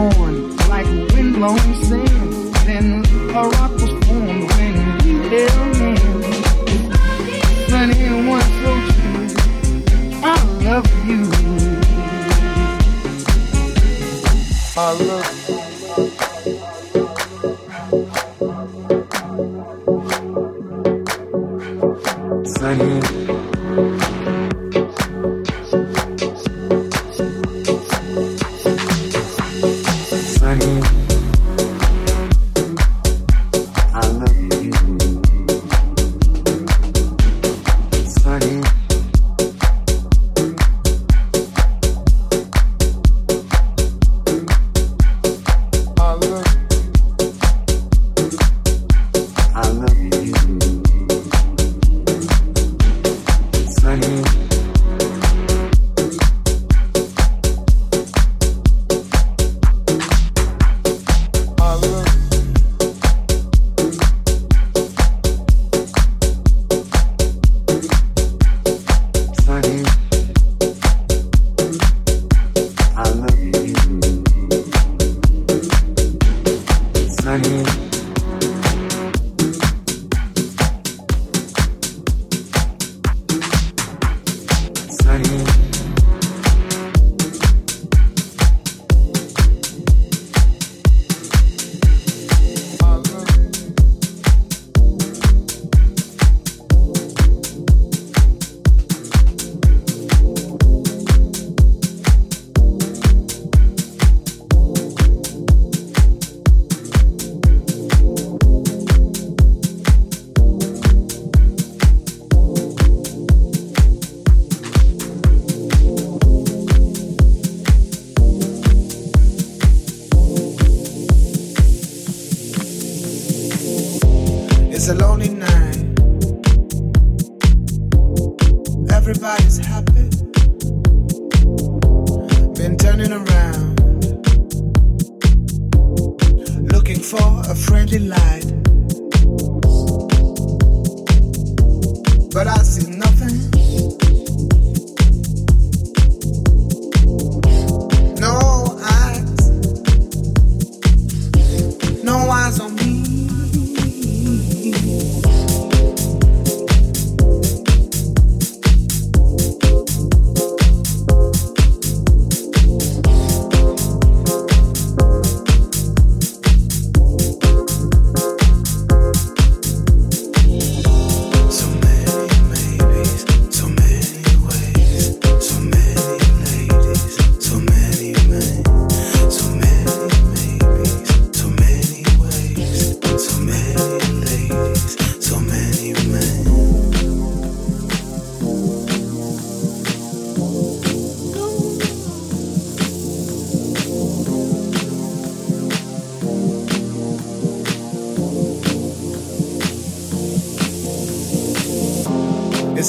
torn like windblown sand. Then a rock was formed when you held me. Sunny and one so true, I love you. I love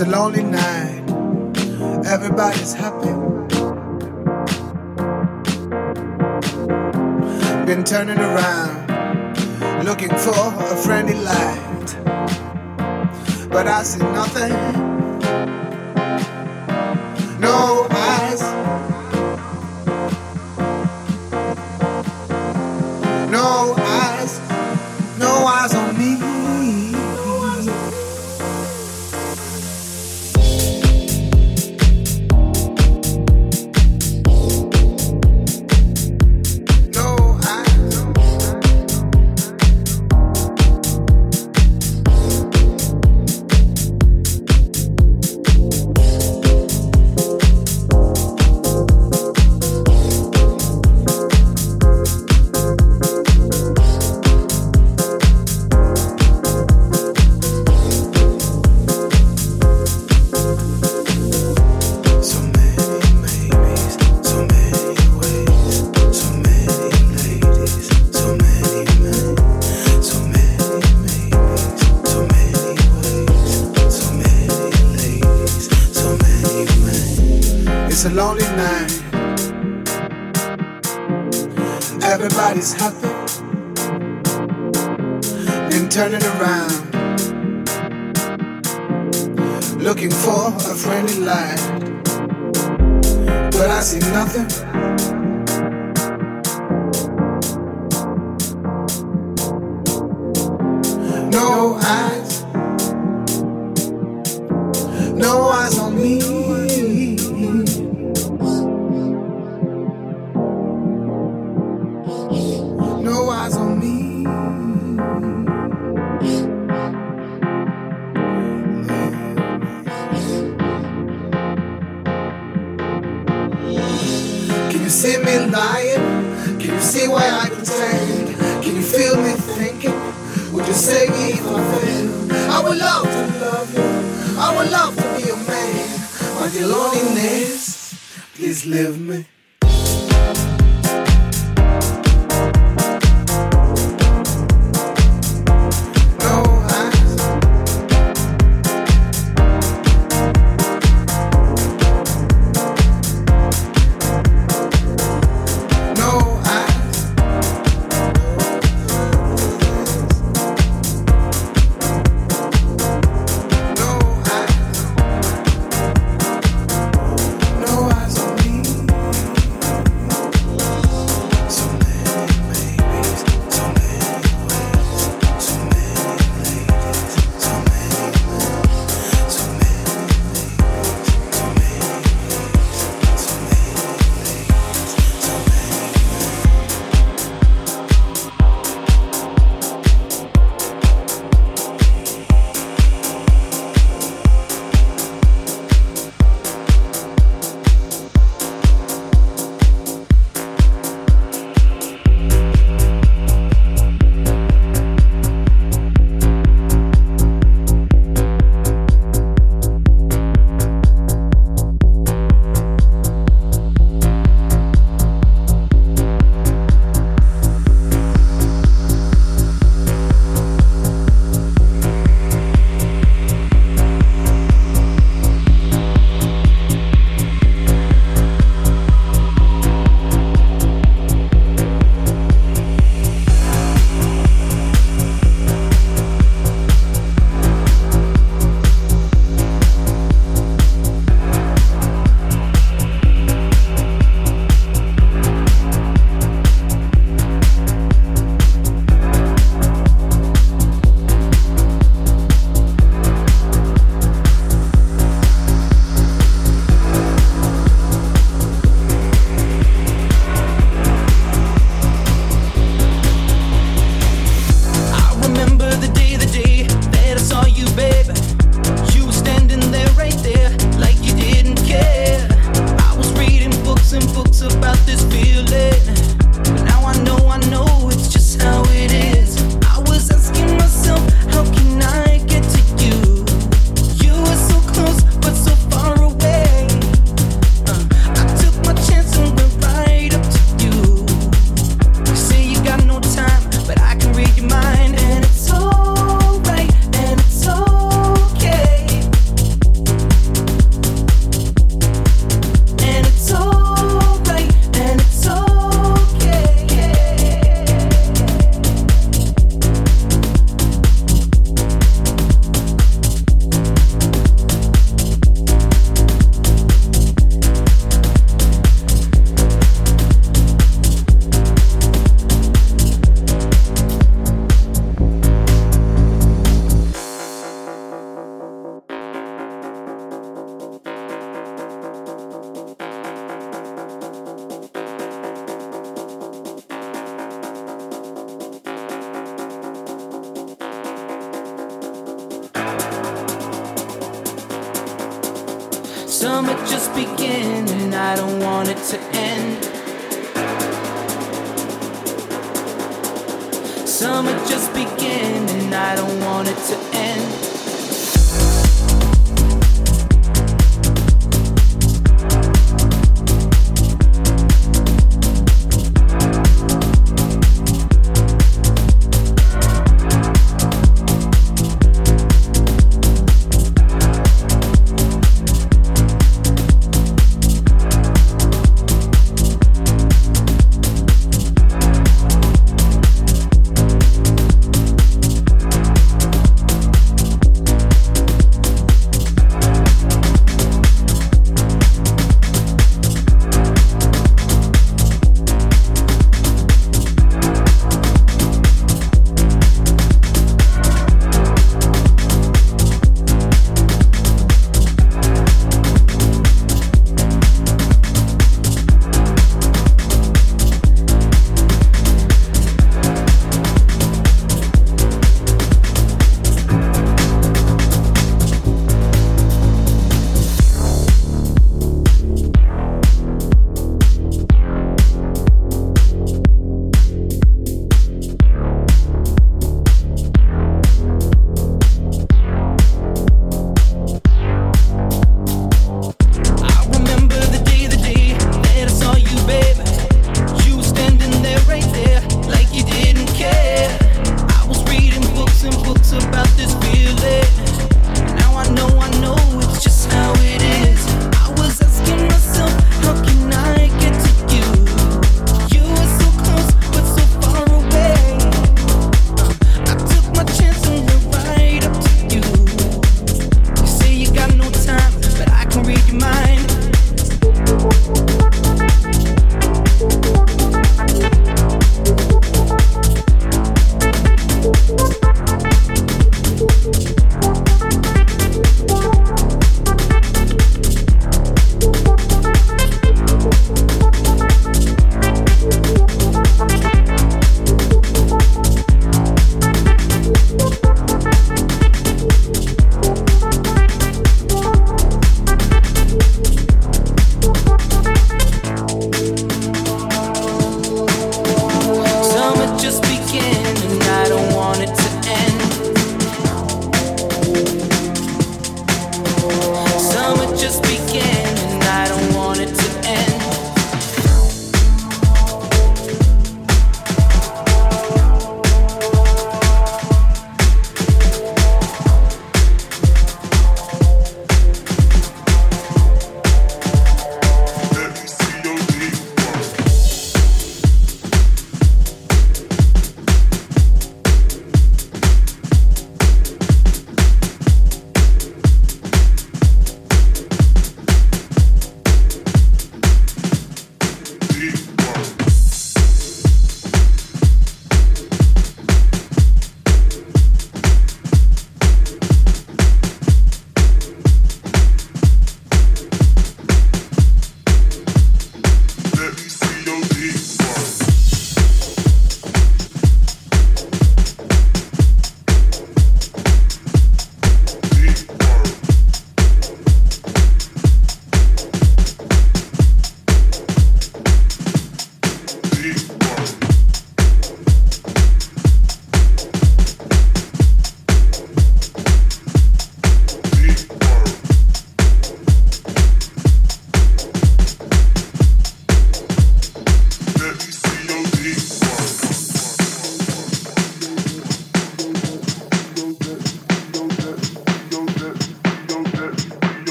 It's a lonely night.